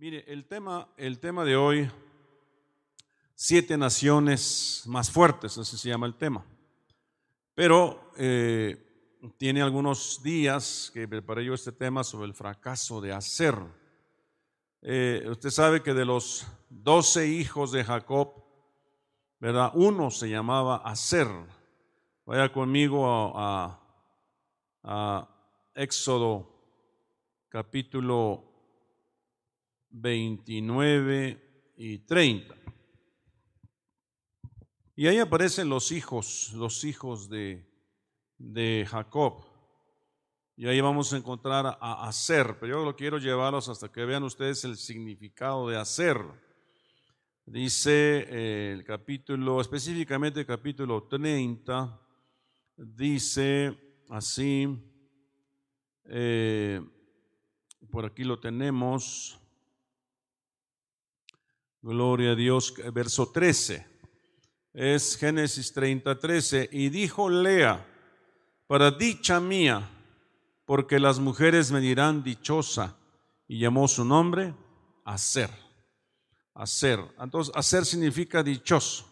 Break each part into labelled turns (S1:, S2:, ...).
S1: Mire, el tema, el tema de hoy, siete naciones más fuertes, así se llama el tema. Pero eh, tiene algunos días que preparé yo este tema sobre el fracaso de hacer. Eh, usted sabe que de los doce hijos de Jacob, ¿verdad? Uno se llamaba Hacer. Vaya conmigo a, a Éxodo capítulo 29 y 30. Y ahí aparecen los hijos, los hijos de, de Jacob. Y ahí vamos a encontrar a hacer, pero yo lo quiero llevarlos hasta que vean ustedes el significado de hacer. Dice eh, el capítulo, específicamente el capítulo 30, dice así, eh, por aquí lo tenemos, Gloria a Dios, verso 13. Es Génesis 30, 13. Y dijo Lea, para dicha mía, porque las mujeres me dirán dichosa. Y llamó su nombre hacer. Hacer. Entonces, hacer significa dichoso.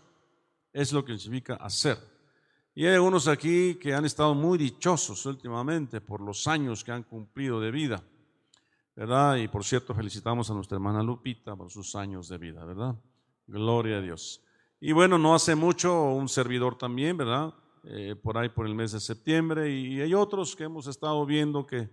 S1: Es lo que significa hacer. Y hay algunos aquí que han estado muy dichosos últimamente por los años que han cumplido de vida. ¿Verdad? Y por cierto, felicitamos a nuestra hermana Lupita por sus años de vida, ¿verdad? Gloria a Dios. Y bueno, no hace mucho un servidor también, ¿verdad? Eh, por ahí por el mes de septiembre y hay otros que hemos estado viendo que,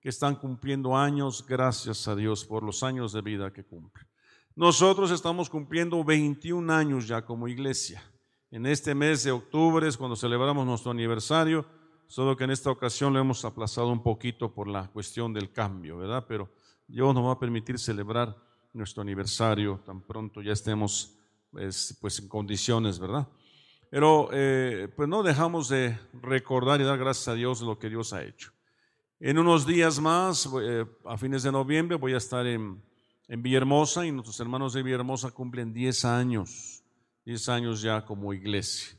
S1: que están cumpliendo años, gracias a Dios por los años de vida que cumplen. Nosotros estamos cumpliendo 21 años ya como iglesia. En este mes de octubre es cuando celebramos nuestro aniversario solo que en esta ocasión lo hemos aplazado un poquito por la cuestión del cambio, ¿verdad? Pero Dios nos va a permitir celebrar nuestro aniversario tan pronto ya estemos pues, pues en condiciones, ¿verdad? Pero eh, pues no dejamos de recordar y dar gracias a Dios lo que Dios ha hecho. En unos días más, eh, a fines de noviembre, voy a estar en, en Villahermosa y nuestros hermanos de Villahermosa cumplen 10 años, 10 años ya como iglesia.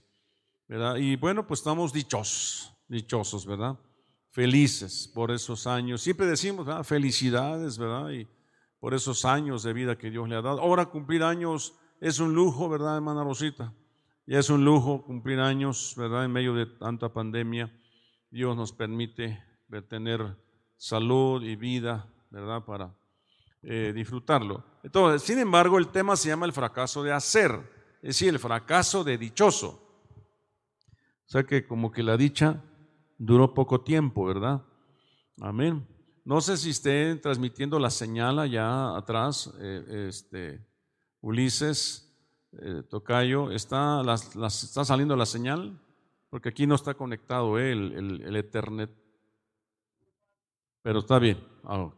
S1: ¿verdad? Y bueno, pues estamos dichosos, dichosos, ¿verdad? Felices por esos años. Siempre decimos, ¿verdad? Felicidades, ¿verdad? Y por esos años de vida que Dios le ha dado. Ahora cumplir años es un lujo, ¿verdad, hermana Rosita? Y es un lujo cumplir años, ¿verdad? En medio de tanta pandemia, Dios nos permite tener salud y vida, ¿verdad? Para eh, disfrutarlo. Entonces, sin embargo, el tema se llama el fracaso de hacer, es decir, el fracaso de dichoso. O sea que como que la dicha duró poco tiempo, ¿verdad? Amén. No sé si estén transmitiendo la señal allá atrás, eh, este, Ulises, eh, Tocayo, ¿está, ¿está saliendo la señal? Porque aquí no está conectado el, el, Ethernet. Pero está bien. Ah,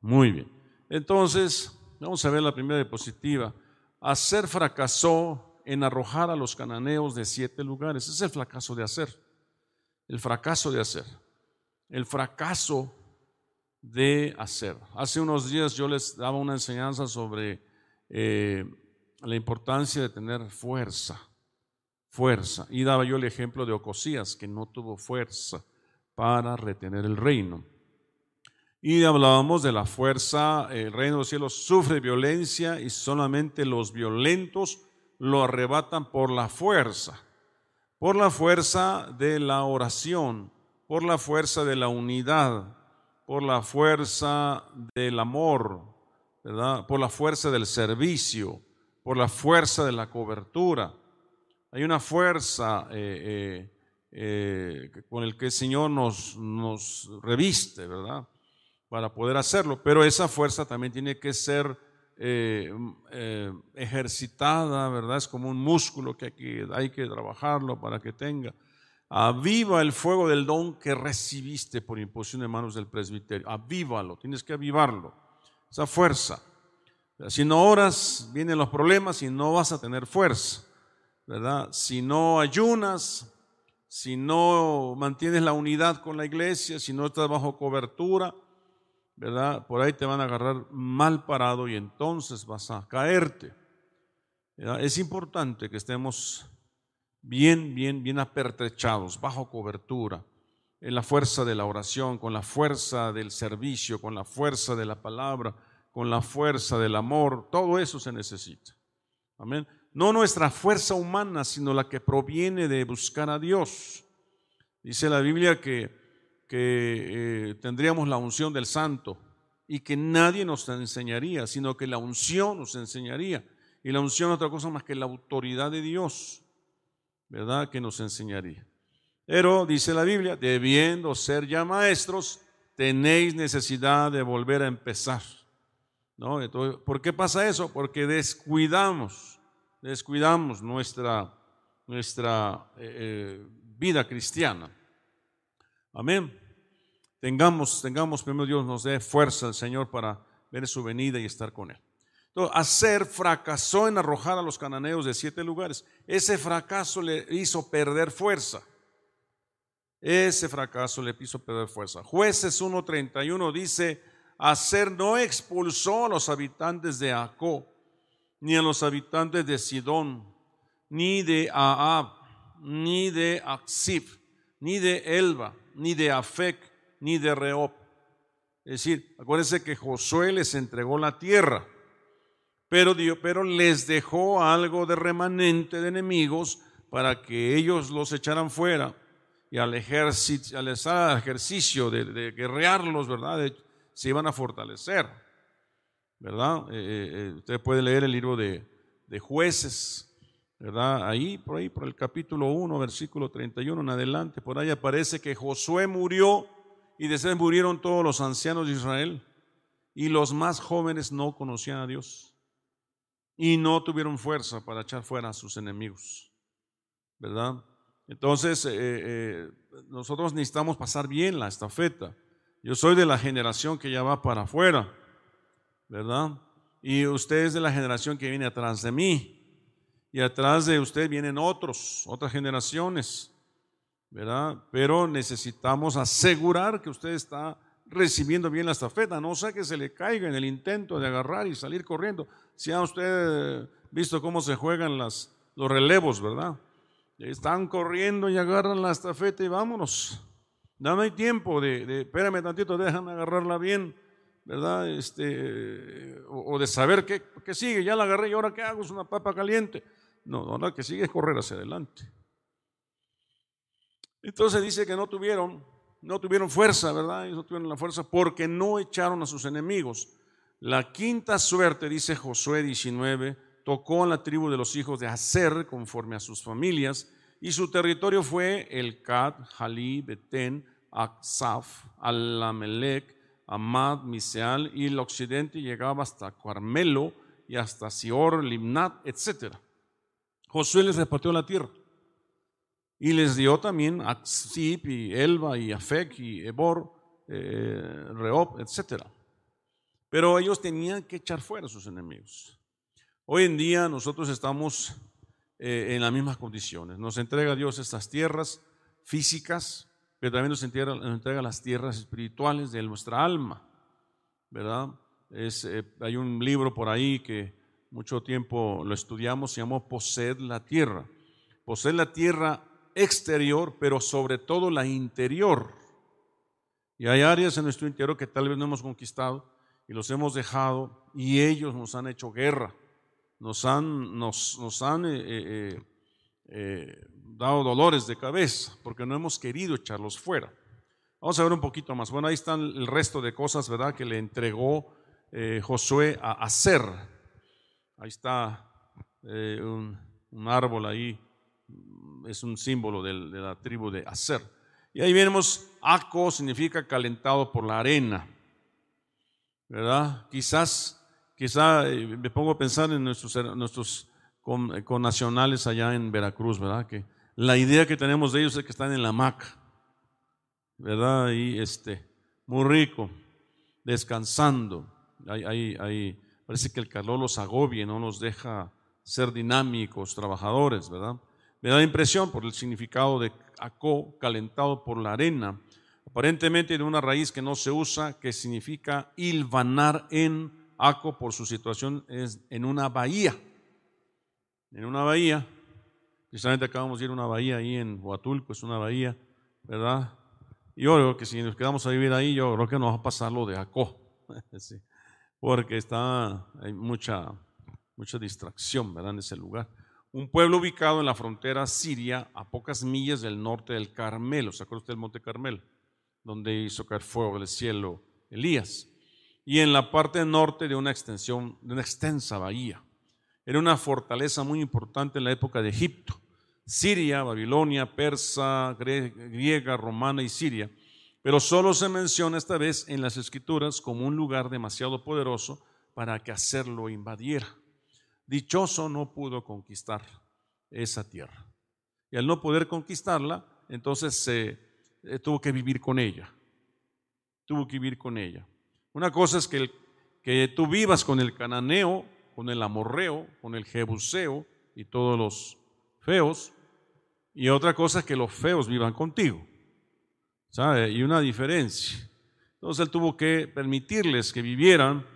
S1: Muy bien. Entonces, vamos a ver la primera diapositiva. Hacer fracasó en arrojar a los cananeos de siete lugares. Es el fracaso de hacer el fracaso de hacer, el fracaso de hacer. Hace unos días yo les daba una enseñanza sobre eh, la importancia de tener fuerza, fuerza. Y daba yo el ejemplo de Ocosías, que no tuvo fuerza para retener el reino. Y hablábamos de la fuerza, el reino de los cielos sufre violencia y solamente los violentos lo arrebatan por la fuerza por la fuerza de la oración, por la fuerza de la unidad, por la fuerza del amor, ¿verdad? por la fuerza del servicio, por la fuerza de la cobertura. Hay una fuerza eh, eh, eh, con el que el Señor nos, nos reviste, ¿verdad? Para poder hacerlo, pero esa fuerza también tiene que ser eh, eh, ejercitada, ¿verdad? Es como un músculo que hay, que hay que trabajarlo para que tenga. Aviva el fuego del don que recibiste por imposición de manos del presbiterio. Avívalo, tienes que avivarlo. Esa fuerza. Si no oras, vienen los problemas y no vas a tener fuerza, ¿verdad? Si no ayunas, si no mantienes la unidad con la iglesia, si no estás bajo cobertura, ¿verdad? Por ahí te van a agarrar mal parado y entonces vas a caerte. Es importante que estemos bien, bien, bien apertrechados, bajo cobertura, en la fuerza de la oración, con la fuerza del servicio, con la fuerza de la palabra, con la fuerza del amor, todo eso se necesita. Amén. No nuestra fuerza humana, sino la que proviene de buscar a Dios. Dice la Biblia que, que eh, tendríamos la unción del santo y que nadie nos enseñaría, sino que la unción nos enseñaría. Y la unción es otra cosa más que la autoridad de Dios, ¿verdad? Que nos enseñaría. Pero dice la Biblia, debiendo ser ya maestros, tenéis necesidad de volver a empezar. ¿No? ¿Por qué pasa eso? Porque descuidamos, descuidamos nuestra, nuestra eh, eh, vida cristiana. Amén. Tengamos, tengamos, primero Dios nos dé fuerza el Señor para ver su venida y estar con Él. Entonces, Hacer fracasó en arrojar a los cananeos de siete lugares. Ese fracaso le hizo perder fuerza. Ese fracaso le hizo perder fuerza. Jueces 1.31 dice, Hacer no expulsó a los habitantes de Acó, ni a los habitantes de Sidón, ni de Ahab, ni de Aksif, ni de Elba, ni de Afec, ni de Reob. Es decir, acuérdense que Josué les entregó la tierra pero, pero les dejó algo de remanente de enemigos para que ellos los echaran fuera y al, ejercicio, al ejercicio de, guerrearlos, ¿verdad? se iban a fortalecer, ¿verdad? Eh, eh, eh, usted puede leer el libro de, de, jueces, ¿verdad? Ahí, por ahí, por el capítulo 1, versículo 31 en adelante, por ahí aparece que Josué murió y después murieron todos los ancianos de Israel y los más jóvenes no conocían a Dios y no tuvieron fuerza para echar fuera a sus enemigos, ¿verdad? Entonces, eh, eh, nosotros necesitamos pasar bien la estafeta. Yo soy de la generación que ya va para afuera, ¿verdad? Y usted es de la generación que viene atrás de mí. Y atrás de usted vienen otros, otras generaciones, ¿verdad? Pero necesitamos asegurar que usted está recibiendo bien la estafeta, no sea que se le caiga en el intento de agarrar y salir corriendo. Si ha usted visto cómo se juegan los relevos, ¿verdad? Están corriendo y agarran la estafeta y vámonos. Dame tiempo de, espérame tantito, déjame agarrarla bien, ¿verdad? Este, o, de saber qué, sigue, ya la agarré y ahora qué hago, es una papa caliente. No, no, que sigue es correr hacia adelante. Entonces dice que no tuvieron no tuvieron fuerza, ¿verdad? no tuvieron la fuerza porque no echaron a sus enemigos. La quinta suerte, dice Josué 19, tocó a la tribu de los hijos de Aser conforme a sus familias, y su territorio fue el Cad, Jalí, Betén, Aksaf, Alamelec, Amad, Miseal, y el occidente llegaba hasta Carmelo y hasta Sior, Limnat, etc. Josué les repartió la tierra. Y les dio también a y Elba y Afek y Ebor, eh, Reob, etc. Pero ellos tenían que echar fuera a sus enemigos. Hoy en día nosotros estamos eh, en las mismas condiciones. Nos entrega Dios estas tierras físicas, pero también nos entrega, nos entrega las tierras espirituales de nuestra alma. ¿Verdad? Es, eh, hay un libro por ahí que mucho tiempo lo estudiamos, se llamó Poseed la tierra. Poseed la tierra exterior, pero sobre todo la interior. Y hay áreas en nuestro interior que tal vez no hemos conquistado y los hemos dejado y ellos nos han hecho guerra, nos han, nos, nos han eh, eh, eh, dado dolores de cabeza porque no hemos querido echarlos fuera. Vamos a ver un poquito más. Bueno, ahí están el resto de cosas, ¿verdad?, que le entregó Josué a hacer. Ahí está un, un árbol ahí es un símbolo de, la tribu de Aser. Y ahí vemos, Aco significa calentado por la arena, ¿verdad? Quizás, quizá eh, me pongo a pensar en nuestros, nuestros connacionales allá en Veracruz, ¿verdad? Que la idea que tenemos de ellos es que están en la hamaca, ¿verdad? Y este, muy rico, descansando. Ahí, ahí, parece que el calor los agobia, no los deja ser dinámicos, trabajadores, ¿verdad? Me da impresión por el significado de acó, calentado por la arena, aparentemente de una raíz que no se usa, que significa hilvanar en aco por su situación es en una bahía. En una bahía, precisamente acabamos de ir a una bahía ahí en Huatulco, es una bahía, ¿verdad? Y yo creo que si nos quedamos a vivir ahí, yo creo que nos va a pasar lo de Acó. porque está, hay mucha, mucha distracción ¿verdad? en ese lugar. Un pueblo ubicado en la frontera siria, a pocas millas del norte del Carmelo. ¿Se acuerda usted del Monte Carmelo? Donde hizo caer fuego del cielo Elías. Y en la parte norte de una extensión, de una extensa bahía. Era una fortaleza muy importante en la época de Egipto. Siria, Babilonia, persa, griega, romana y Siria. Pero solo se menciona esta vez en las escrituras como un lugar demasiado poderoso para que hacerlo invadiera. Dichoso no pudo conquistar esa tierra. Y al no poder conquistarla, entonces se eh, tuvo que vivir con ella. Tuvo que vivir con ella. Una cosa es que, que tú vivas con el cananeo, con el amorreo, con el jebuseo y todos los feos, y otra cosa es que los feos vivan contigo. ¿Sabe? Y una diferencia. Entonces él tuvo que permitirles que vivieran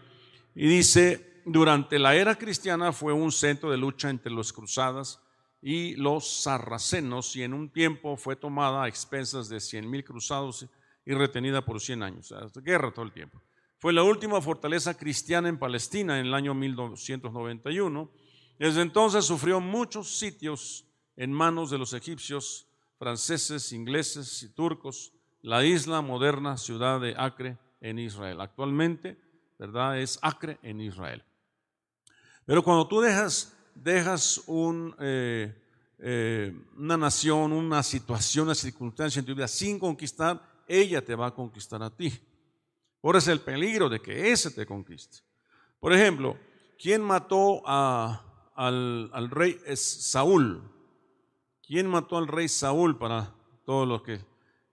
S1: y dice, durante la era cristiana fue un centro de lucha entre los cruzadas y los sarracenos y en un tiempo fue tomada a expensas de cien mil cruzados y retenida por 100 años. Guerra todo el tiempo. Fue la última fortaleza cristiana en Palestina en el año 1291. Desde entonces sufrió muchos sitios en manos de los egipcios, franceses, ingleses y turcos, la isla moderna ciudad de Acre en Israel. Actualmente, ¿verdad? Es Acre en Israel. Pero cuando tú dejas, dejas eh, eh, una nación, una situación, una circunstancia en tu vida sin conquistar, ella te va a conquistar a ti. Eso es el peligro de que ese te conquiste. Por ejemplo, ¿quién mató al, al rey Saúl? ¿Quién mató al rey Saúl para todos los que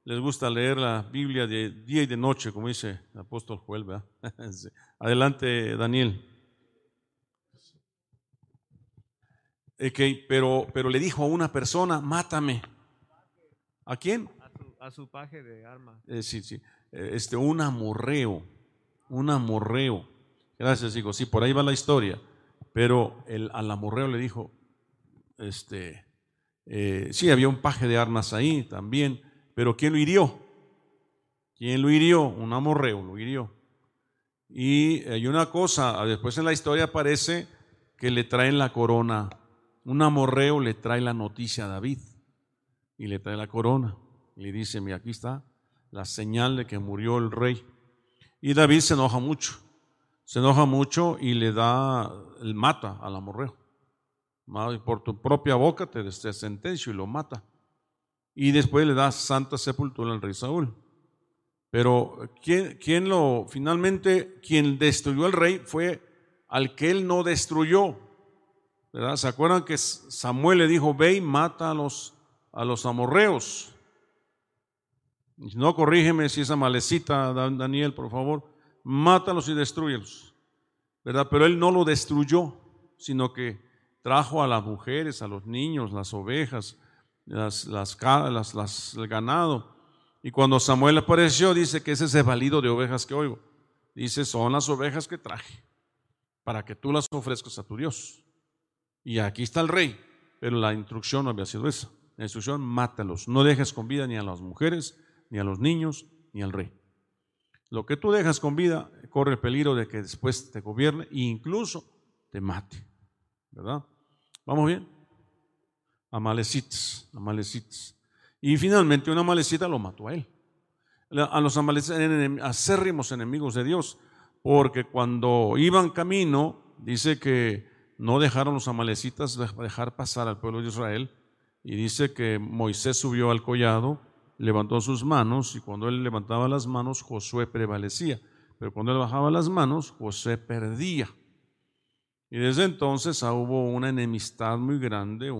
S1: les gusta leer la Biblia de día y de noche, como dice el apóstol Joel? Adelante, Daniel. Okay, pero, pero le dijo a una persona, mátame. ¿A quién?
S2: A su, paje de arma.
S1: Eh, sí, sí. Eh, este, un amorreo, un amorreo. Gracias, hijo. Sí, por ahí va la historia. Pero el, al amorreo le dijo, este, eh, sí, había un paje de armas ahí también, pero ¿quién lo hirió? ¿Quién lo hirió? Un amorreo lo hirió. Y hay una cosa, después en la historia aparece que le traen la corona. Un amorreo le trae la noticia a David y le trae la corona. Y le dice, mira, aquí está la señal de que murió el rey. Y David se enoja mucho, se enoja mucho y le da, el mata al amorreo por tu propia boca te, sentencio y lo mata. Y después le da santa sepultura al rey Saúl. Pero ¿quién, quién lo, finalmente, quien destruyó al rey fue al que él no destruyó. ¿Verdad? ¿Se acuerdan que Samuel le dijo, ve y mata a los, a los amorreos? No corrígeme si esa malecita, Daniel, por favor. Mátalos y destruyelos. ¿Verdad? Pero él no lo destruyó, sino que trajo a las mujeres, a los niños, las ovejas, las, las, el ganado. Y cuando Samuel apareció, dice que ese es el valido de ovejas que oigo. Dice, son las ovejas que traje, para que tú las ofrezcas a tu Dios. Y aquí está el rey, pero la instrucción no había sido esa. La instrucción, mátalos. No dejes con vida ni a las mujeres, ni a los niños, ni al rey. Lo que tú dejas con vida corre el peligro de que después te gobierne e incluso te mate. ¿Verdad? ¿Vamos bien? Amalecitas, amalecitas. Y finalmente una amalecita lo mató a él. A los amalecitas, acérrimos enemigos de Dios, porque cuando iban camino, dice que no dejaron los amalecitas dejar pasar al pueblo de Israel, y dice que Moisés subió al collado, levantó sus manos, y cuando él levantaba las manos, Josué prevalecía, pero cuando él bajaba las manos, Josué perdía. Y desde entonces ah, hubo una enemistad muy grande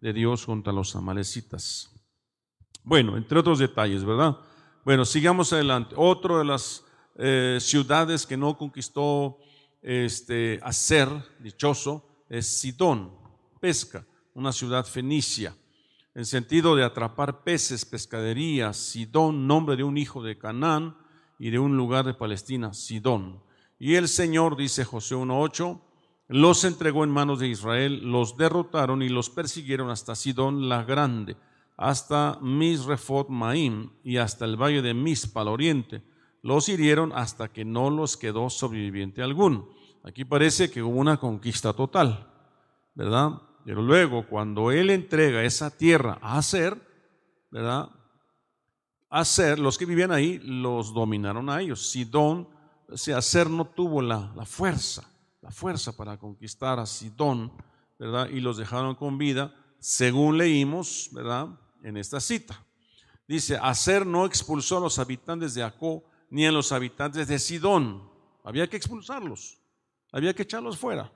S1: de Dios contra los amalecitas. Bueno, entre otros detalles, ¿verdad? Bueno, sigamos adelante. Otra de las eh, ciudades que no conquistó este, Acer, dichoso, es Sidón, pesca, una ciudad fenicia, en sentido de atrapar peces, pescadería, Sidón, nombre de un hijo de Canaán y de un lugar de Palestina, Sidón. Y el Señor, dice José 1.8, los entregó en manos de Israel, los derrotaron y los persiguieron hasta Sidón la Grande, hasta Misrefot Maim y hasta el valle de Mispa al oriente. Los hirieron hasta que no los quedó sobreviviente alguno. Aquí parece que hubo una conquista total, ¿verdad? Pero luego, cuando él entrega esa tierra a hacer, ¿verdad? A los que vivían ahí los dominaron a ellos. Sidón, o sea, hacer no tuvo la, la fuerza, la fuerza para conquistar a Sidón, ¿verdad? Y los dejaron con vida, según leímos, ¿verdad? En esta cita. Dice, hacer no expulsó a los habitantes de Acó ni a los habitantes de Sidón. Había que expulsarlos, había que echarlos fuera.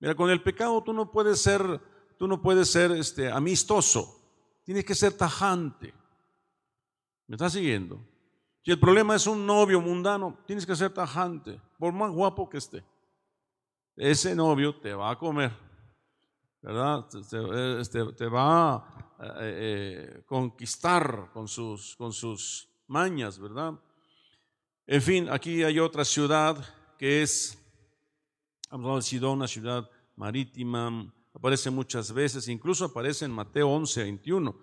S1: Mira, con el pecado tú no puedes ser, tú no puedes ser este, amistoso, tienes que ser tajante. ¿Me estás siguiendo? Si el problema es un novio mundano, tienes que ser tajante, por más guapo que esté. Ese novio te va a comer, ¿verdad? Te, este, te va a eh, eh, conquistar con sus, con sus mañas, ¿verdad? En fin, aquí hay otra ciudad que es, Sidón, una ciudad marítima, aparece muchas veces, incluso aparece en Mateo 11, 21.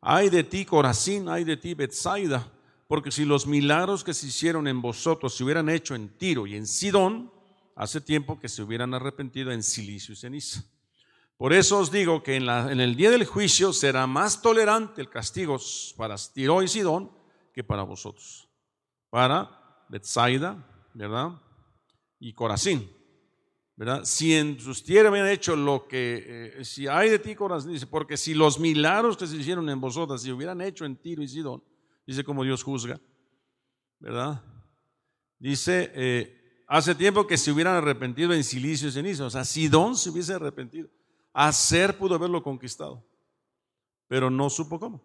S1: Hay de ti, Corazín, hay de ti, Bethsaida, porque si los milagros que se hicieron en vosotros se hubieran hecho en Tiro y en Sidón, hace tiempo que se hubieran arrepentido en silicio y ceniza. Por eso os digo que en, en el día del juicio será más tolerante el castigo para Tiro y Sidón que para vosotros. Para Betsaida, ¿verdad? Y Corazín, ¿verdad? Si en sus tierras habían hecho lo que, eh, si hay de ti, Corazín, dice, porque si los milagros que se hicieron en vosotras se hubieran hecho en Tiro y Sidón, dice como Dios juzga, ¿verdad? Dice, eh, hace tiempo que se hubieran arrepentido en silicio y ceniza, o sea, Sidón se hubiese arrepentido. Hacer pudo haberlo conquistado, pero no supo cómo.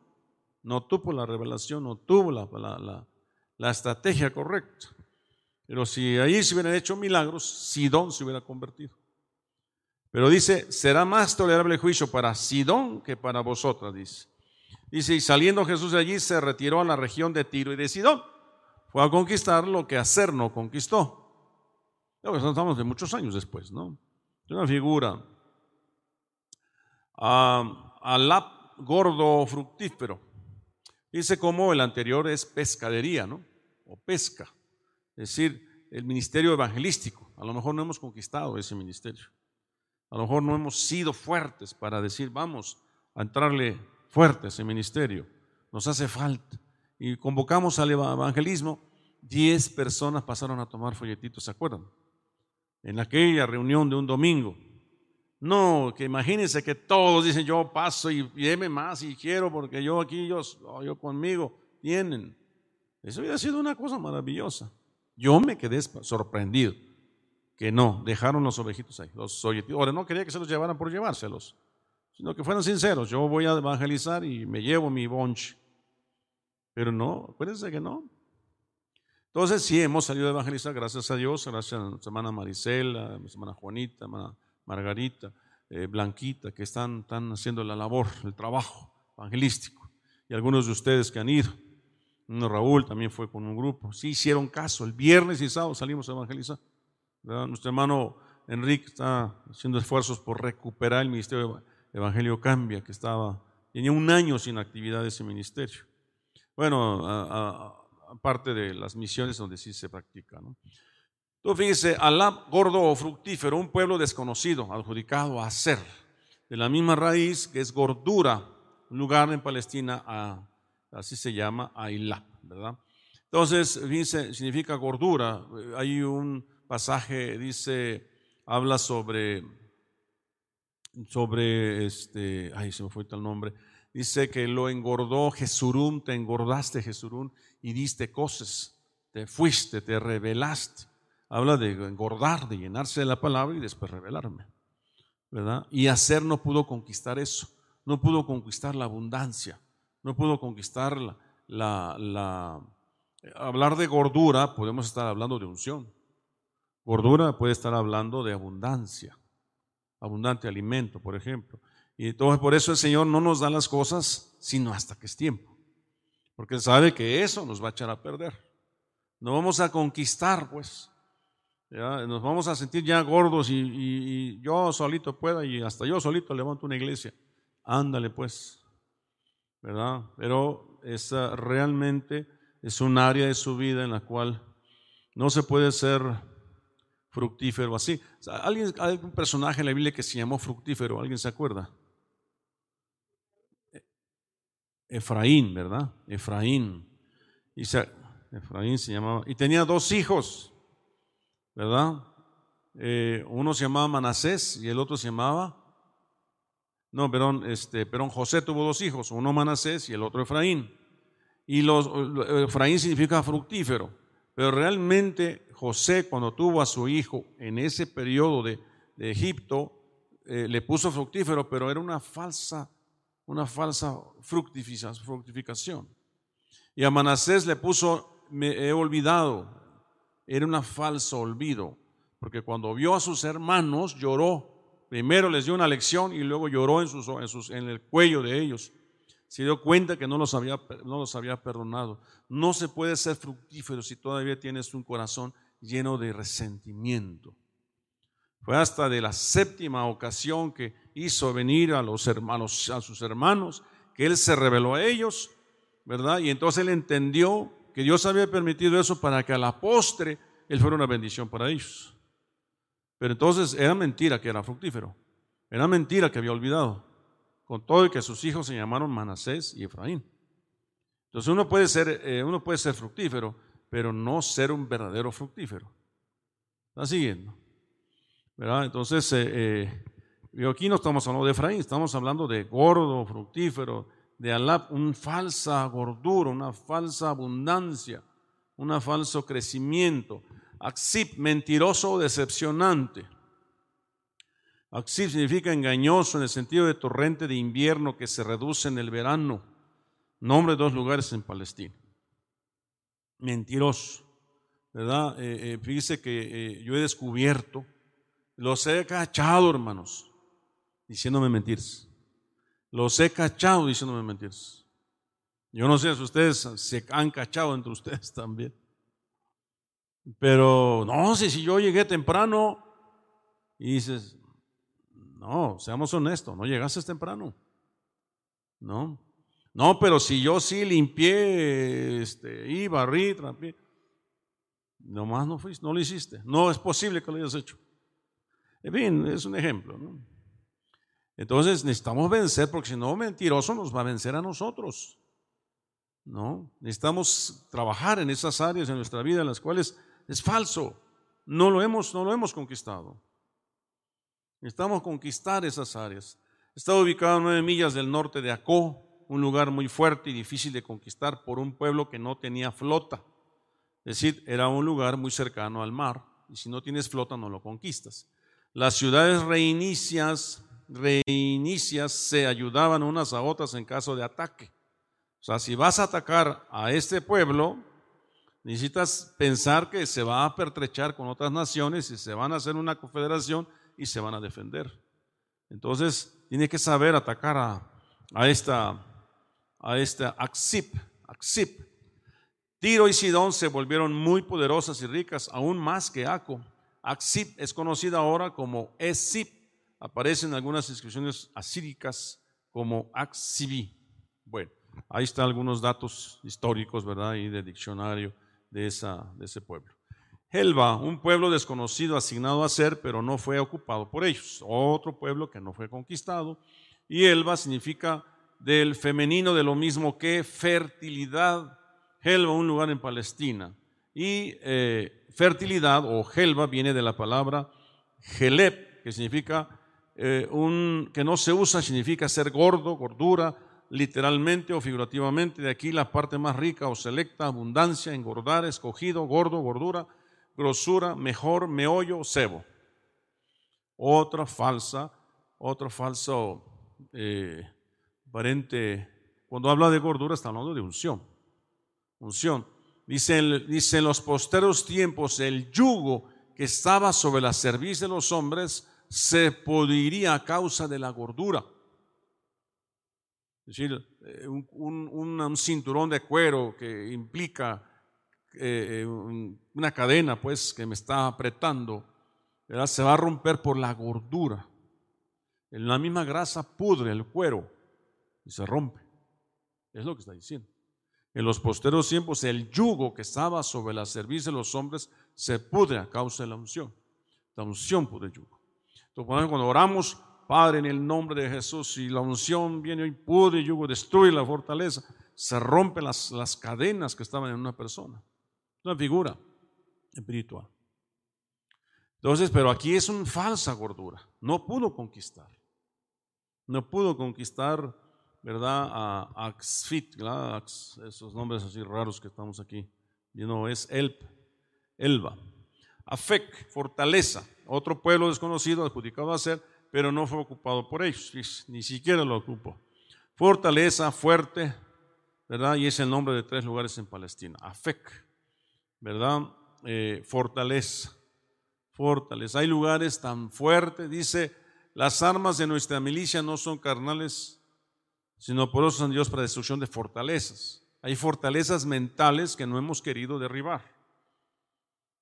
S1: No tuvo la revelación, no tuvo la la estrategia correcta. Pero si ahí se hubieran hecho milagros, Sidón se hubiera convertido. Pero dice, será más tolerable el juicio para Sidón que para vosotras, dice. Dice, y saliendo Jesús de allí, se retiró a la región de Tiro y de Sidón. Fue a conquistar lo que hacer no conquistó. Estamos de muchos años después, ¿no? Es una figura. Ah, alap gordo fructífero Dice como el anterior es pescadería, ¿no? O pesca. Es decir, el ministerio evangelístico. A lo mejor no hemos conquistado ese ministerio. A lo mejor no hemos sido fuertes para decir, vamos a entrarle fuerte a ese ministerio. Nos hace falta. Y convocamos al evangelismo. Diez personas pasaron a tomar folletitos, ¿se acuerdan? En aquella reunión de un domingo. No, que imagínense que todos dicen yo paso y deme más y quiero porque yo aquí, yo, yo conmigo, tienen. Eso hubiera sido una cosa maravillosa. Yo me quedé sorprendido que no, dejaron los ovejitos ahí, los Ahora no quería que se los llevaran por llevárselos, sino que fueran sinceros. Yo voy a evangelizar y me llevo mi bonch. Pero no, acuérdense que no. Entonces sí, hemos salido a evangelizar, gracias a Dios, gracias a la hermana Marisela, a la hermana Juanita, hermana Margarita, eh, Blanquita, que están, están haciendo la labor, el trabajo evangelístico. Y algunos de ustedes que han ido. Uno Raúl también fue con un grupo. Sí hicieron caso. El viernes y sábado salimos a evangelizar. Nuestro hermano Enrique está haciendo esfuerzos por recuperar el ministerio de Evangelio Cambia, que estaba, tenía un año sin actividad ese ministerio. Bueno, aparte de las misiones donde sí se practica. ¿no? Entonces fíjese, Alab, gordo o fructífero, un pueblo desconocido, adjudicado a ser, de la misma raíz que es gordura, un lugar en Palestina, así se llama, Ailab, ¿verdad? Entonces, fíjense, significa gordura. Hay un pasaje, dice, habla sobre, sobre, este, ay, se me fue tal nombre, dice que lo engordó Jesurum, te engordaste Jesurum y diste cosas, te fuiste, te rebelaste habla de engordar, de llenarse de la palabra y después revelarme. ¿Verdad? Y hacer no pudo conquistar eso, no pudo conquistar la abundancia, no pudo conquistar la, la, hablar de gordura, podemos estar hablando de unción. Gordura puede estar hablando de abundancia, abundante alimento, por ejemplo. Y entonces por eso el Señor no nos da las cosas sino hasta que es tiempo. Porque sabe que eso nos va a echar a perder. No vamos a conquistar, pues nos vamos a sentir ya gordos y, yo solito pueda y hasta yo solito levanto una iglesia. Ándale pues, ¿verdad? Pero es realmente es un área de su vida en la cual no se puede ser fructífero así. ¿Alguien, ¿Hay algún personaje en la Biblia que se llamó fructífero? ¿Alguien se acuerda? Efraín, ¿verdad? Efraín. Y Efraín se llamaba. Y tenía dos hijos, ¿verdad? Eh, uno se llamaba Manasés y el otro se llamaba. No, perdón, este, perdón, José tuvo dos hijos, uno Manasés y el otro Efraín. Y los, Efraín significa fructífero, pero realmente José cuando tuvo a su hijo en ese periodo de, Egipto, eh, le puso fructífero, pero era una falsa una falsa fructificación. Y a Manasés le puso, me he olvidado, era un falso olvido, porque cuando vio a sus hermanos lloró. Primero les dio una lección y luego lloró en, sus, en, en el cuello de ellos. Se dio cuenta que no los, había, no los había perdonado. No se puede ser fructífero si todavía tienes un corazón lleno de resentimiento. Fue hasta de la séptima ocasión que hizo venir a, los hermanos, a sus hermanos, que él se reveló a ellos, ¿verdad? Y entonces él entendió que Dios había permitido eso para que a la postre él fuera una bendición para ellos. Pero entonces era mentira que era fructífero, era mentira que había olvidado, con todo y que sus hijos se llamaron Manasés y Efraín. Entonces uno puede ser, eh, uno puede ser fructífero, pero no ser un verdadero fructífero. ¿Está siguiendo? Entonces, eh, eh aquí no estamos hablando de Efraín, estamos hablando de gordo, fructífero, de Alap, una falsa gordura, una falsa abundancia, un falso crecimiento. Axip, mentiroso o decepcionante. Axip significa engañoso en el sentido de torrente de invierno que se reduce en el verano. Nombre de dos lugares en Palestina. Mentiroso, ¿verdad? Eh, eh, fíjese que yo he descubierto los he cachado, hermanos, diciéndome mentiras. Los he cachado diciéndome mentiras. Yo no sé si ustedes se han cachado entre ustedes también. Pero no sé si yo llegué temprano y dices, no, seamos honestos, no llegaste temprano. No. No, pero si yo sí limpié, este, y barrí, trapié, nomás no fuiste, no lo hiciste. No es posible que lo hayas hecho. En fin, es un ejemplo. Entonces necesitamos vencer, porque si no, mentiroso nos va a vencer a nosotros. ¿No? Necesitamos trabajar en esas áreas de nuestra vida en las cuales es falso. No lo hemos, no lo hemos conquistado. Necesitamos conquistar esas áreas. Está ubicado a nueve millas del norte de Acó, un lugar muy fuerte y difícil de conquistar por un pueblo que no tenía flota. Es decir, era un lugar muy cercano al mar y si no tienes flota no lo conquistas. Las ciudades reinicias, reinicias se ayudaban unas a otras en caso de ataque. O sea, si vas a atacar a este pueblo, necesitas pensar que se va a pertrechar con otras naciones y se van a hacer una confederación y se van a defender. Entonces, tiene que saber atacar a, a esta, a esta Axip, Axip. Tiro y Sidón se volvieron muy poderosas y ricas, aún más que Aco. Axip es conocida ahora como Esip. Aparece en algunas inscripciones asíricas como Axibi. Bueno, ahí están algunos datos históricos, ¿verdad? Y de diccionario de, esa, de ese pueblo. Helba, un pueblo desconocido asignado a ser, pero no fue ocupado por ellos. Otro pueblo que no fue conquistado. Y Helba significa del femenino de lo mismo que fertilidad. Helba, un lugar en Palestina. Y eh, fertilidad o gelba viene de la palabra geleb, que significa eh, un, que no se usa, significa ser gordo, gordura, literalmente o figurativamente. De aquí la parte más rica o selecta, abundancia, engordar, escogido, gordo, gordura, grosura, mejor, meollo, cebo. Otra falsa, otro falso eh, aparente, cuando habla de gordura está hablando de unción. Unción. Dice, en los posteros tiempos, el yugo que estaba sobre la cerviz de los hombres se podría a causa de la gordura. Es decir, eh, un, cinturón de cuero que implica eh, eh, una cadena, pues, que me está apretando, se va a romper por la gordura. En la misma grasa pudre el cuero y se rompe. Es lo que está diciendo. En los posteros tiempos el yugo que estaba sobre la cerviz de los hombres se pudre a causa de la unción. La unción pudre yugo. Entonces cuando oramos, Padre, en el nombre de Jesús, y la unción viene y pudre el yugo, destruye la fortaleza, se rompen las, las cadenas que estaban en una persona. Una figura espiritual. Entonces, pero aquí es una falsa gordura. No pudo conquistar. No pudo conquistar, ¿verdad? A Axfit, esos nombres así raros que estamos aquí. Y no, es Elp, Elba. Afec, fortaleza. Otro pueblo desconocido, adjudicado a ser, pero no fue ocupado por ellos. Ni siquiera lo ocupó. Fortaleza, fuerte, ¿verdad? Y es el nombre de tres lugares en Palestina. Afec, ¿verdad? Eh, fortaleza fortaleza. Hay lugares tan fuertes, dice, las armas de nuestra milicia no son carnales, sino poderosas en Dios para destrucción de fortalezas. Hay fortalezas mentales que no hemos querido derribar.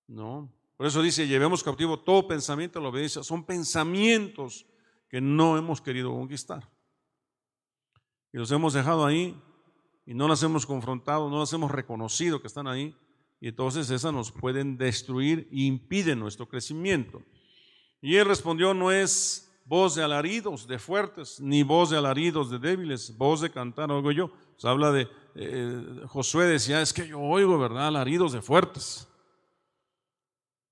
S1: ¿No? Por eso dice, llevemos cautivo todo pensamiento a la obediencia. Son pensamientos que no hemos querido conquistar. Y los hemos dejado ahí y no las hemos confrontado, no las hemos reconocido que están ahí y entonces esas nos pueden destruir e impiden nuestro crecimiento. Y él respondió, no es voz de alaridos de fuertes, ni voz de alaridos de débiles, voz de cantar, oigo yo. Se habla de, eh, Josué decía, es que yo oigo, ¿verdad? Alaridos de fuertes.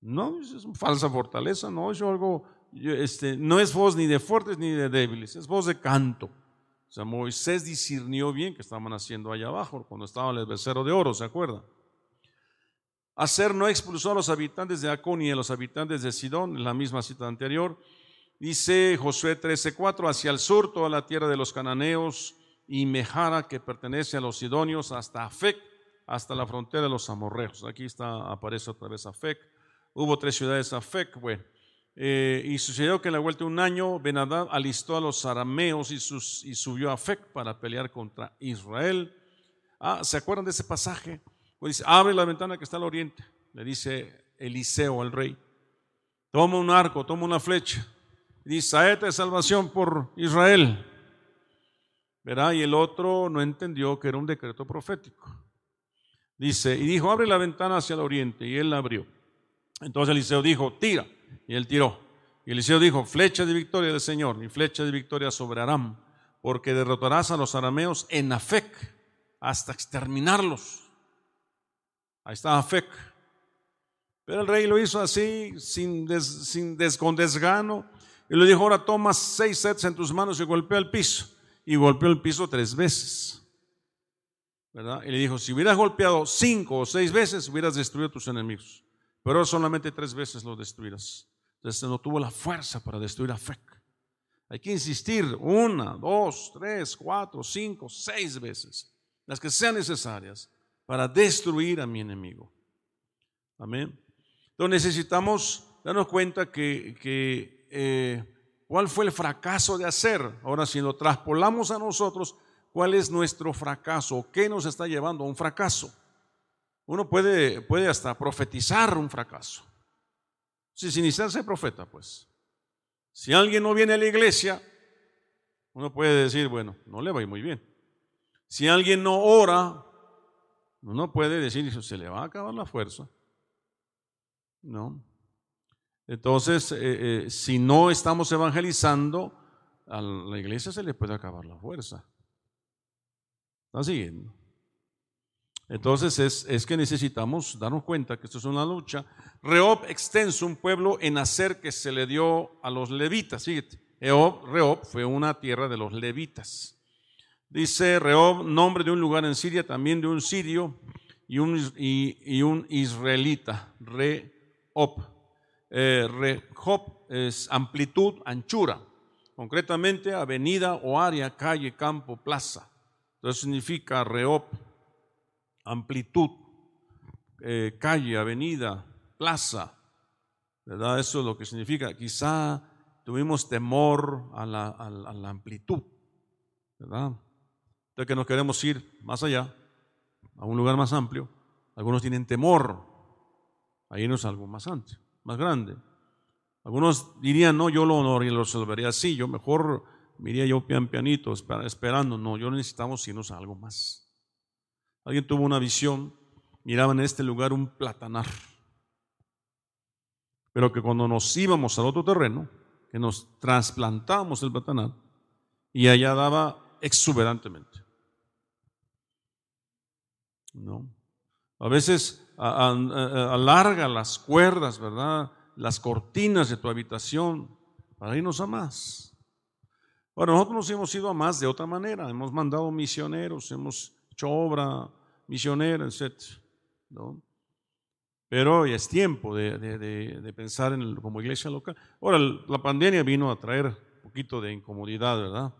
S1: No, es una falsa fortaleza, no, yo oigo, este, no es voz ni de fuertes ni de débiles, es voz de canto. O sea, Moisés discernió bien que estaban haciendo allá abajo, cuando estaba el becerro de oro, ¿se acuerdan? Hacer no expulsó a los habitantes de Acón y a los habitantes de Sidón, en la misma cita anterior. Dice Josué 13:4, hacia el sur toda la tierra de los cananeos y Mejara, que pertenece a los sidonios, hasta Afec, hasta la frontera de los amorreos. Aquí está, aparece otra vez Afec. Hubo tres ciudades Afec, bueno. Eh, y sucedió que en la vuelta de un año, Benadad alistó a los arameos y, y subió a Afec para pelear contra Israel. Ah, ¿se acuerdan de ese pasaje? Pues dice, abre la ventana que está al oriente, le dice Eliseo al rey. Toma un arco, toma una flecha. dice, saeta de salvación por Israel. Verá, y el otro no entendió que era un decreto profético. Dice, y dijo, abre la ventana hacia el oriente, y él la abrió. Entonces Eliseo dijo, tira, y él tiró. Y Eliseo dijo, flecha de victoria del Señor, y flecha de victoria sobre Aram, porque derrotarás a los arameos en Afec hasta exterminarlos. Ahí estaba Fec. Pero el rey lo hizo así, sin, sin con desgano. Y le dijo, ahora toma seis sets en tus manos y golpea el piso. Y golpeó el piso tres veces. ¿Verdad? Y le dijo, si hubieras golpeado cinco o seis veces, hubieras destruido tus enemigos. Pero solamente tres veces los destruirás. Entonces no tuvo la fuerza para destruir a Fec. Hay que insistir una, dos, tres, cuatro, cinco, seis veces. Las que sean necesarias para destruir a mi enemigo. Amén. Entonces necesitamos darnos cuenta que, eh, cuál fue el fracaso de hacer. Ahora, si lo traspolamos a nosotros, ¿cuál es nuestro fracaso? ¿Qué nos está llevando a un fracaso? Uno puede, puede hasta profetizar un fracaso. Si sin iniciarse profeta, pues. Si alguien no viene a la iglesia, uno puede decir, bueno, no le va a ir muy bien. Si alguien no ora, uno puede decir, se le va a acabar la fuerza. No. Entonces, eh, eh, si no estamos evangelizando, a la iglesia se le puede acabar la fuerza. ¿Está siguiendo? Entonces es, es, que necesitamos darnos cuenta que esto es una lucha. Reob extenso, un pueblo en hacer que se le dio a los levitas. Fíjate, Reob fue una tierra de los levitas. Dice Rehob, nombre de un lugar en Siria, también de un sirio y un, y, un israelita, Rehob. Eh, Rehob es amplitud, anchura, concretamente avenida o área, calle, campo, plaza. Entonces significa Rehob, amplitud, eh, calle, avenida, plaza. ¿Verdad? Eso es lo que significa. Quizá tuvimos temor a la, a amplitud. ¿Verdad? que nos queremos ir más allá, a un lugar más amplio. Algunos tienen temor a irnos a algo más amplio, más grande. Algunos dirían, no, yo lo lo resolvería así, yo mejor me iría yo pian pianito esperando. No, yo necesitamos irnos a algo más. Alguien tuvo una visión, miraba en este lugar un platanar. Pero que cuando nos íbamos al otro terreno, que nos trasplantamos el platanar, y allá daba exuberantemente. ¿No? A veces alarga las cuerdas, ¿verdad? Las cortinas de tu habitación para irnos a más. Bueno, nosotros nos hemos ido a más de otra manera. Hemos mandado misioneros, hemos hecho obra misionera, etc. ¿no? Pero hoy es tiempo de, pensar en como iglesia local. Ahora, la pandemia vino a traer un poquito de incomodidad, ¿verdad?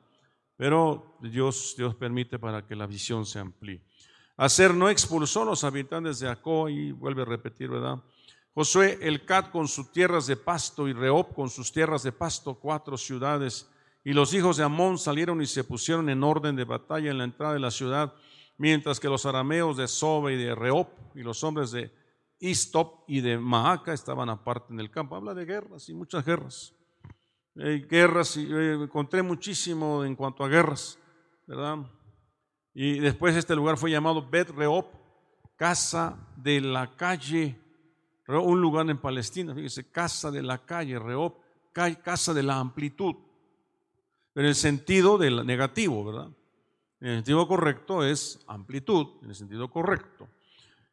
S1: Pero Dios, Dios permite para que la visión se amplíe. Hacer no expulsó a los habitantes de Acó y vuelve a repetir, ¿verdad? Josué, el Cat con sus tierras de pasto y Reob con sus tierras de pasto, cuatro ciudades. Y los hijos de Amón salieron y se pusieron en orden de batalla en la entrada de la ciudad, mientras que los arameos de Sobe y de Reob y los hombres de Istop y de Maaca estaban aparte en el campo. Habla de guerras y muchas guerras guerras, y, eh, encontré muchísimo en cuanto a guerras, ¿verdad? Y después este lugar fue llamado Bet Reop, casa de la calle, un lugar en Palestina, fíjese, casa de la calle, Reop, casa de la amplitud, en el sentido del negativo, ¿verdad? En el sentido correcto es amplitud, en el sentido correcto.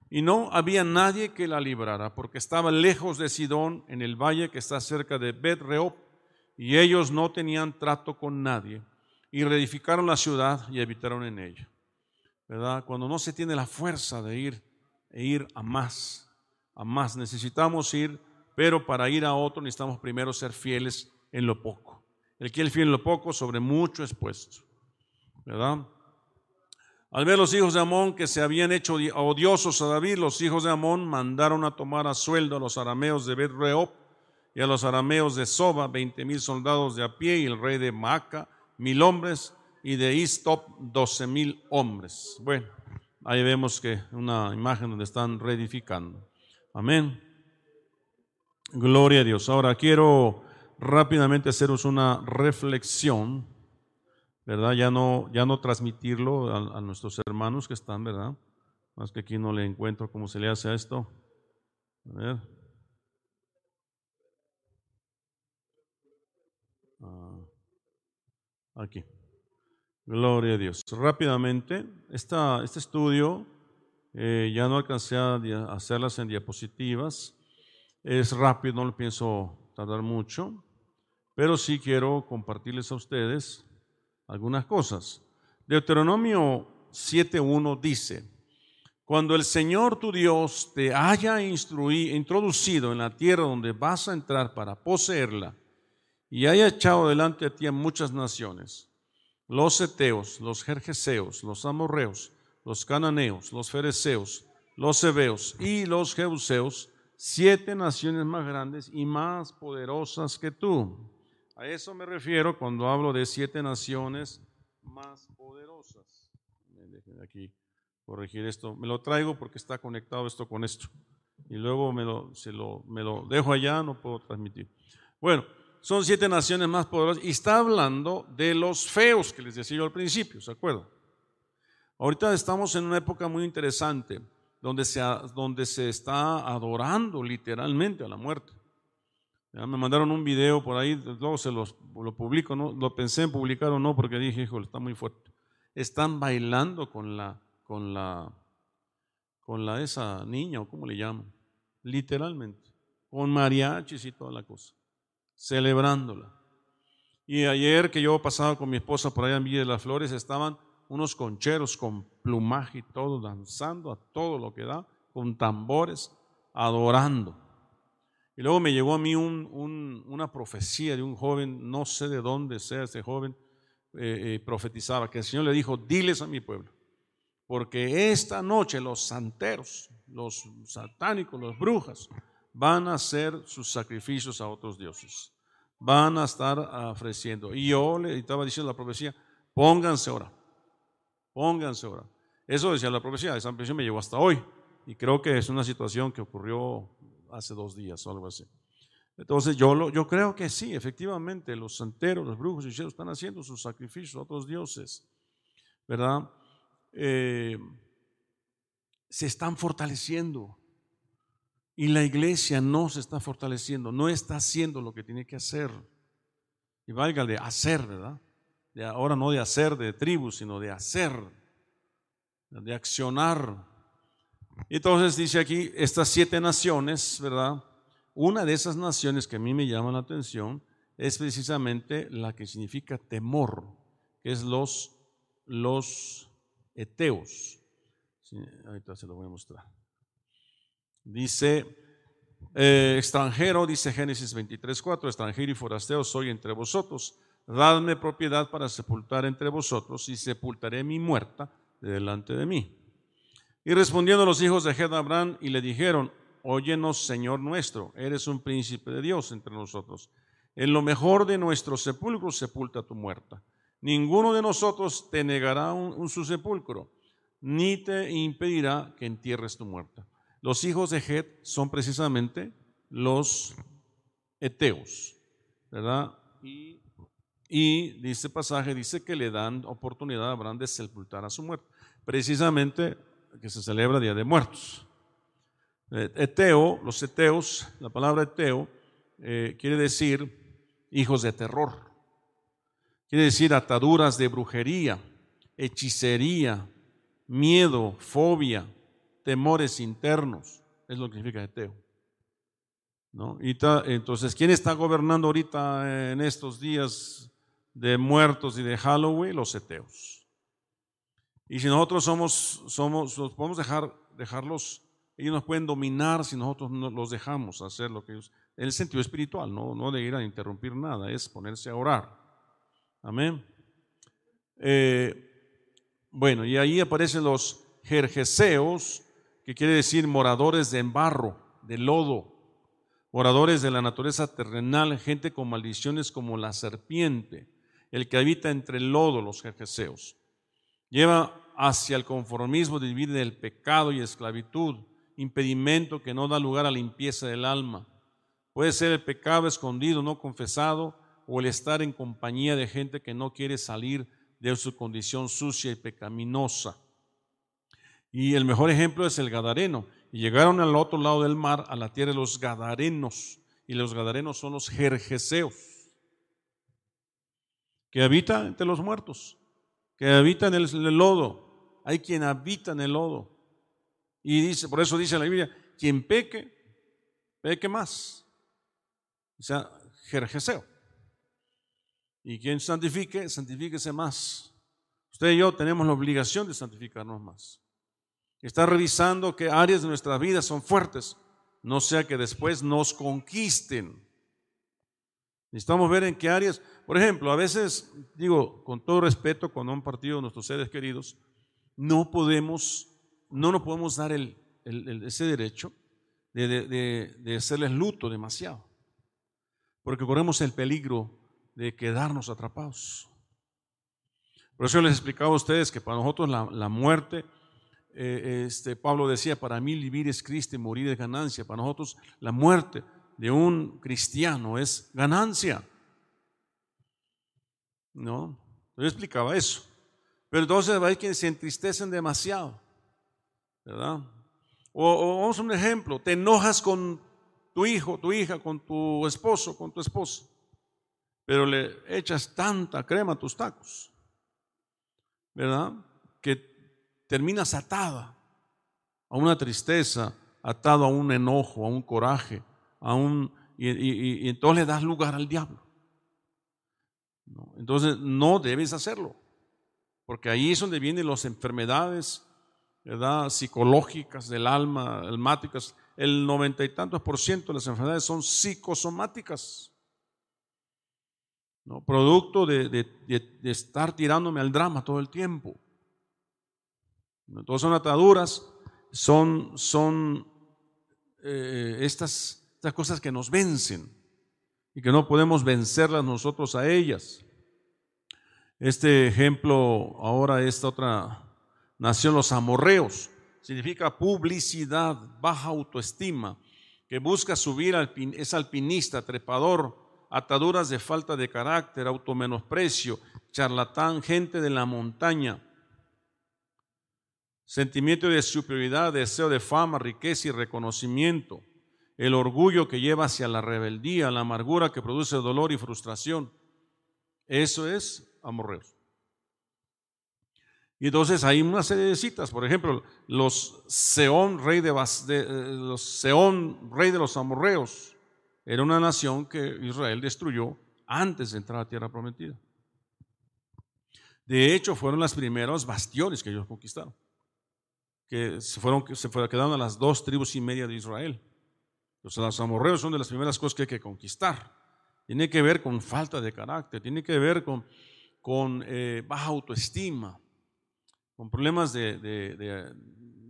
S1: Y no había nadie que la librara, porque estaba lejos de Sidón, en el valle que está cerca de Bet Reop, y ellos no tenían trato con nadie y reedificaron la ciudad y habitaron en ella. ¿Verdad? Cuando no se tiene la fuerza de ir e ir a más, a más necesitamos ir, pero para ir a otro necesitamos primero ser fieles en lo poco. El que es fiel en lo poco sobre mucho es puesto. ¿Verdad? Al ver los hijos de Amón que se habían hecho odiosos a David, los hijos de Amón mandaron a tomar a sueldo a los arameos de Bet y a los arameos de Soba, veinte mil soldados de a pie, y el rey de Maaca, mil hombres, y de Istop, doce mil hombres. Bueno, ahí vemos que una imagen donde están reedificando. Amén. Gloria a Dios. Ahora quiero rápidamente haceros una reflexión, ¿verdad? Ya no, ya no transmitirlo a, nuestros hermanos que están, ¿verdad? Más que aquí no le encuentro cómo se le hace a esto. A ver. Ah, aquí. Gloria a Dios. Rápidamente, esta, este estudio eh, ya no alcancé a hacerlas en diapositivas. Es rápido, no lo pienso tardar mucho, pero sí quiero compartirles a ustedes algunas cosas. Deuteronomio 7.1 dice, cuando el Señor tu Dios te haya introducido en la tierra donde vas a entrar para poseerla, y haya echado delante de ti a muchas naciones, los eteos, los jerjeseos, los amorreos, los cananeos, los fereceos, los hebeos y los jebuseos, siete naciones más grandes y más poderosas que tú. A eso me refiero cuando hablo de siete naciones más poderosas. Déjenme aquí corregir esto. Me lo traigo porque está conectado esto con esto. Y luego me lo, se lo, me lo dejo allá, no puedo transmitir. Bueno, son siete naciones más poderosas y está hablando de los feos que les decía yo al principio, ¿se acuerdan? Ahorita estamos en una época muy interesante donde se, donde se está adorando literalmente a la muerte. Me mandaron un video por ahí, luego se los, lo publico, ¿no? lo pensé en publicar o no porque dije, híjole, está muy fuerte. Están bailando con la, con la, con la esa niña, o cómo le llaman, literalmente, con mariachis y toda la cosa celebrándola. Y ayer que yo pasaba con mi esposa por allá en Villa de las Flores, estaban unos concheros con plumaje y todo, danzando a todo lo que da, con tambores, adorando. Y luego me llegó a mí una profecía de un joven, no sé de dónde sea ese joven, eh, eh, profetizaba que el Señor le dijo, diles a mi pueblo, porque esta noche los santeros, los satánicos, los brujas, van a hacer sus sacrificios a otros dioses. Van a estar ofreciendo. Y yo le estaba diciendo la profecía, pónganse ahora, pónganse ahora. Eso decía la profecía, esa profecía me llegó hasta hoy. Y creo que es una situación que ocurrió hace dos días o algo así. Entonces yo, yo creo que sí, efectivamente, los santeros, los brujos y hechiceros están haciendo sus sacrificios a otros dioses, ¿verdad? Eh, se están fortaleciendo. Y la iglesia no se está fortaleciendo, no está haciendo lo que tiene que hacer. Y valga de hacer, ¿verdad? De ahora no de hacer de tribus, sino de hacer, de accionar. Entonces dice aquí, estas siete naciones, ¿verdad? Una de esas naciones que a mí me llama la atención es precisamente la que significa temor, que es los, los eteos. ahorita se lo voy a mostrar. Dice, eh, extranjero, dice Génesis 23, 4, extranjero y forasteo soy entre vosotros. Dadme propiedad para sepultar entre vosotros y sepultaré mi muerta delante de mí. Y respondiendo los hijos de Abraham y le dijeron, óyenos Señor nuestro, eres un príncipe de Dios entre nosotros. En lo mejor de nuestro sepulcro sepulta tu muerta. Ninguno de nosotros te negará un, su sepulcro, ni te impedirá que entierres tu muerta. Los hijos de Het son precisamente los eteos, ¿verdad? Y, y dice pasaje, dice que le dan oportunidad a Abraham de sepultar a su muerto, precisamente que se celebra Día de Muertos. Eh, eteo, los eteos, la palabra eteo eh, quiere decir hijos de terror, quiere decir ataduras de brujería, hechicería, miedo, fobia, temores internos. Es lo que significa eteo. ¿No? Y entonces, ¿quién está gobernando ahorita en estos días de muertos y de Halloween? Los eteos. Y si nosotros somos, somos, los podemos dejar, dejarlos, ellos nos pueden dominar si nosotros no los dejamos hacer lo que ellos, en el sentido espiritual, no, no de ir a interrumpir nada, es ponerse a orar. Amén. Eh, bueno, y ahí aparecen los jerjeseos, que quiere decir moradores de embarro, de lodo, moradores de la naturaleza terrenal, gente con maldiciones como la serpiente, el que habita entre el lodo, los jerjeseos. Lleva hacia el conformismo de vivir del pecado y esclavitud, impedimento que no da lugar a limpieza del alma. Puede ser el pecado escondido, no confesado, o el estar en compañía de gente que no quiere salir de su condición sucia y pecaminosa. Y el mejor ejemplo es el Gadareno. Y llegaron al otro lado del mar, a la tierra de los Gadarenos. Y los Gadarenos son los Jerjeseos, que habitan entre los muertos, que habitan en el, lodo. Hay quien habita en el lodo. Y dice, por eso dice la Biblia, quien peque, peque más. O sea, Jerjeseo. Y quien santifique, santifíquese más. Usted y yo tenemos la obligación de santificarnos más. Está revisando qué áreas de nuestra vida son fuertes, no sea que después nos conquisten. Necesitamos ver en qué áreas, por ejemplo, a veces, digo, con todo respeto, cuando han partido nuestros seres queridos, no podemos, no nos podemos dar el, ese derecho de, hacerles luto demasiado, porque corremos el peligro de quedarnos atrapados. Por eso les explicaba a ustedes que para nosotros la, la muerte eh, este, Pablo decía, para mí vivir es Cristo y morir es ganancia. Para nosotros la muerte de un cristiano es ganancia. ¿No? Yo explicaba eso. Pero entonces hay quienes se entristecen demasiado. ¿Verdad? O, vamos a un ejemplo, te enojas con tu hijo, tu hija, con tu esposo, con tu esposa, pero le echas tanta crema a tus tacos, ¿verdad? Que terminas atada a una tristeza, atado a un enojo, a un coraje, a y, entonces le das lugar al diablo. Entonces no debes hacerlo, porque ahí es donde vienen las enfermedades ¿verdad? psicológicas del alma, almáticas. El noventa y tantos por ciento de las enfermedades son psicosomáticas. ¿no? Producto de, de estar tirándome al drama todo el tiempo. Todas son ataduras, son, son eh, estas, estas cosas que nos vencen y que no podemos vencerlas nosotros a ellas. Este ejemplo, ahora esta otra nación, los amorreos, significa publicidad, baja autoestima, que busca subir, al, es alpinista, trepador, ataduras de falta de carácter, automenosprecio, charlatán, gente de la montaña Sentimiento de superioridad, deseo de fama, riqueza y reconocimiento. El orgullo que lleva hacia la rebeldía, la amargura que produce dolor y frustración. Eso es amorreos. Y entonces hay una serie de citas, por ejemplo, los Seón, rey de, eh, los Seón, rey de los amorreos, era una nación que Israel destruyó antes de entrar a tierra prometida. De hecho, fueron las primeros bastiones que ellos conquistaron, que se fueron, se quedaron a las dos tribus y media de Israel. Los amorreos son de las primeras cosas que hay que conquistar. Tiene que ver con falta de carácter, tiene que ver con, eh, baja autoestima, con problemas de,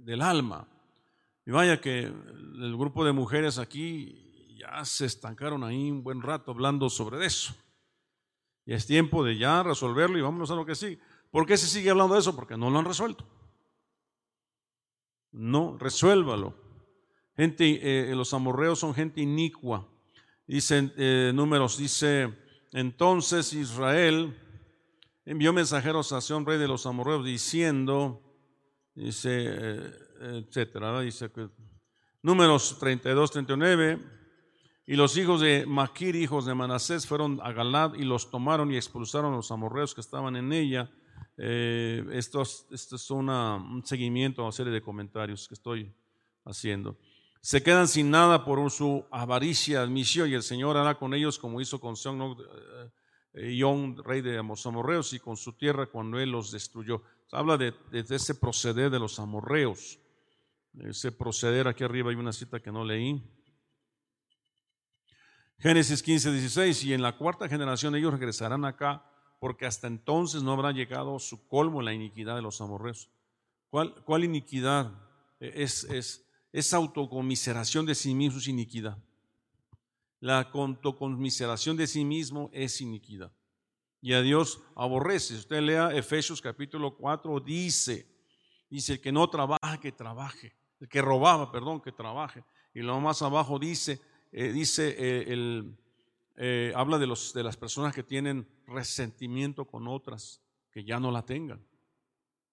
S1: del alma. Y vaya que el grupo de mujeres aquí ya se estancaron ahí un buen rato hablando sobre eso. Y es tiempo de ya resolverlo y vámonos a lo que sigue. ¿Por qué se sigue hablando de eso? Porque no lo han resuelto. No, resuélvalo. Gente, eh, los amorreos son gente inicua. Dice eh, números, dice, entonces Israel envió mensajeros a Sion, rey de los amorreos, diciendo, dice, eh, etcétera, dice que números 32, 39, y los hijos de Maquir, hijos de Manasés, fueron a Galad y los tomaron y expulsaron a los amorreos que estaban en ella. Eh, esto, esto, es un seguimiento a una serie de comentarios que estoy haciendo. Se quedan sin nada por su avaricia, admisión, y el Señor hará con ellos como hizo con Sion, eh, Ión, rey de los amorreos, y con su tierra cuando él los destruyó. Habla de, ese proceder de los amorreos. Ese proceder, aquí arriba hay una cita que no leí. Génesis 15, 16, y en la cuarta generación ellos regresarán acá, porque hasta entonces no habrá llegado su colmo la iniquidad de los amorreos. ¿Cuál, cuál iniquidad? Es, es, es autocomiseración de sí mismo, es iniquidad. La autoconmiseración de sí mismo es iniquidad. Y a Dios aborrece. Si usted lea Efesios capítulo 4, dice, dice, el que no trabaja, que trabaje. El que robaba, perdón, que trabaje. Y lo más abajo dice, eh, dice, eh, el, eh, habla de, los, de las personas que tienen resentimiento con otras, que ya no la tengan.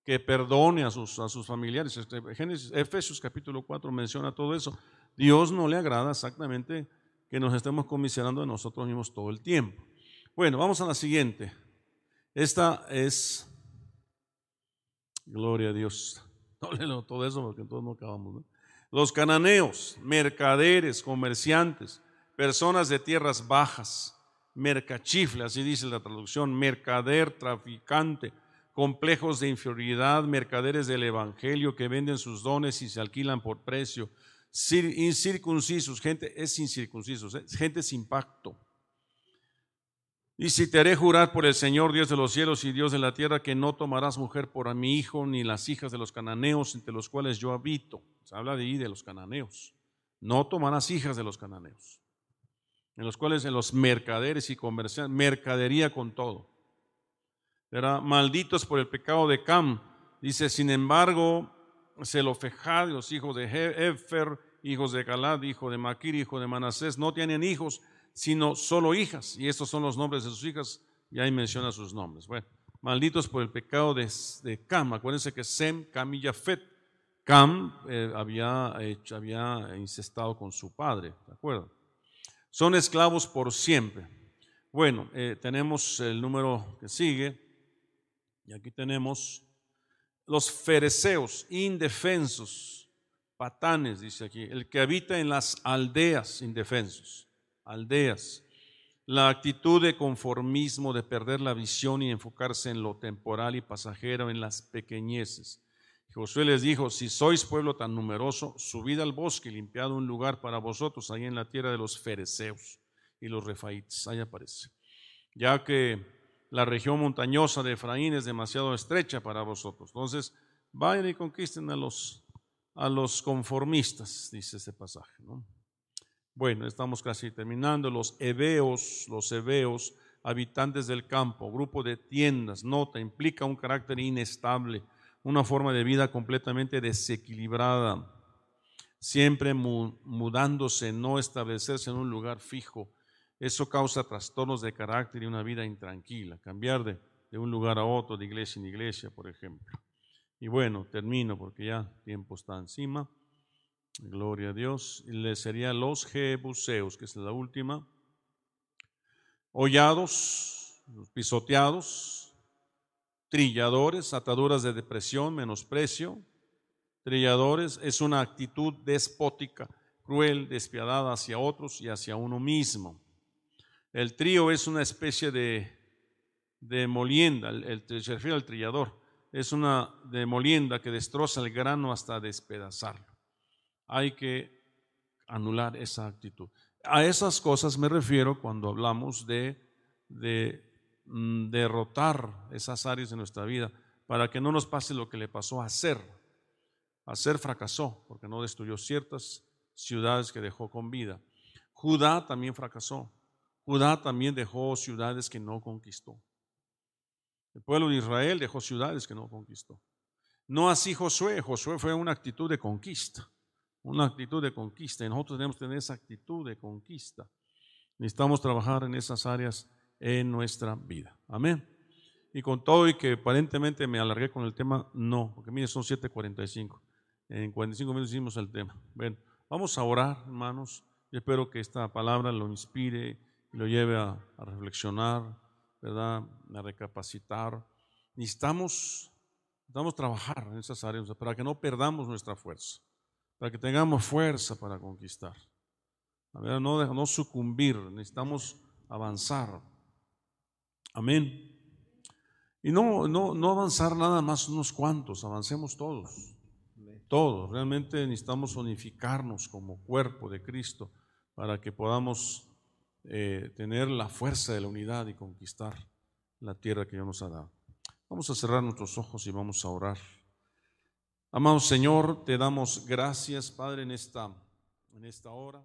S1: Que perdone a sus, a sus familiares. Este, Génesis, Efesios capítulo 4 menciona todo eso. Dios no le agrada exactamente que nos estemos comisionando de nosotros mismos todo el tiempo. Bueno, vamos a la siguiente. Esta es, gloria a Dios. Todo eso porque todos no acabamos. Los cananeos, mercaderes, comerciantes, personas de tierras bajas, mercachifle, así dice la traducción, mercader, traficante, complejos de inferioridad, mercaderes del Evangelio que venden sus dones y se alquilan por precio, incircuncisos, gente es incircuncisos, gente sin pacto. Y si te haré jurar por el Señor Dios de los cielos y Dios de la tierra que no tomarás mujer por mi hijo ni las hijas de los cananeos entre los cuales yo habito. Se habla de ahí de los cananeos. No tomarás hijas de los cananeos, en los cuales en los mercaderes y comerciantes, mercadería con todo. Era malditos por el pecado de Cam. Dice, sin embargo, Zelofejad, los hijos de Efer, hijos de Galad, hijo de Maquir, hijo de Manasés, no tienen hijos, sino solo hijas. Y estos son los nombres de sus hijas, y ahí menciona sus nombres. Bueno, malditos por el pecado de, de Cam. Acuérdense que Sem, Cam y Jafet. Cam eh, había, había incestado con su padre, ¿de acuerdo? Son esclavos por siempre. Bueno, eh, tenemos el número que sigue, y aquí tenemos los fereceos, indefensos, patanes, dice aquí, el que habita en las aldeas, indefensos, aldeas. La actitud de conformismo, de perder la visión y enfocarse en lo temporal y pasajero, en las pequeñeces. Josué les dijo, si sois pueblo tan numeroso, subid al bosque y limpiad un lugar para vosotros ahí en la tierra de los fereceos y los refaites. Ahí aparece. Ya que la región montañosa de Efraín es demasiado estrecha para vosotros. Entonces, vayan y conquisten a los, a los conformistas, dice ese pasaje. Bueno, estamos casi terminando. Los heveos, los heveos, habitantes del campo, grupo de tiendas, nota, implica un carácter inestable, una forma de vida completamente desequilibrada, siempre mudándose, no establecerse en un lugar fijo eso causa trastornos de carácter y una vida intranquila, cambiar de, un lugar a otro, de iglesia en iglesia, por ejemplo. Y bueno, termino porque ya tiempo está encima. Gloria a Dios. Le sería los jebuseos, que es la última. Hollados, pisoteados, trilladores, ataduras de depresión, menosprecio. Trilladores es una actitud despótica, cruel, despiadada hacia otros y hacia uno mismo. El trío es una especie de, de molienda, el, se refiere al trillador, es una de molienda que destroza el grano hasta despedazarlo. Hay que anular esa actitud. A esas cosas me refiero cuando hablamos de, de mm, derrotar esas áreas de nuestra vida para que no nos pase lo que le pasó a Ser. A Ser fracasó porque no destruyó ciertas ciudades que dejó con vida. Judá también fracasó Judá también dejó ciudades que no conquistó. El pueblo de Israel dejó ciudades que no conquistó. No así Josué. Josué fue una actitud de conquista. Una actitud de conquista. Y nosotros tenemos que tener esa actitud de conquista. Necesitamos trabajar en esas áreas en nuestra vida. Amén. Y con todo y que aparentemente me alargué con el tema, no, porque mire, son 7.45. En 45 minutos hicimos el tema. Bueno, vamos a orar, hermanos. Yo espero que esta palabra lo inspire lo lleve a, reflexionar, ¿verdad? A recapacitar. Necesitamos, necesitamos trabajar en esas áreas para que no perdamos nuestra fuerza, para que tengamos fuerza para conquistar. No, no sucumbir, necesitamos avanzar. Amén. Y no, no, no avanzar nada más unos cuantos, avancemos todos. Todos. Realmente necesitamos unificarnos como cuerpo de Cristo para que podamos eh, tener la fuerza de la unidad y conquistar la tierra que Dios nos ha dado. Vamos a cerrar nuestros ojos y vamos a orar. Amado Señor, te damos gracias, Padre, en esta, en esta hora.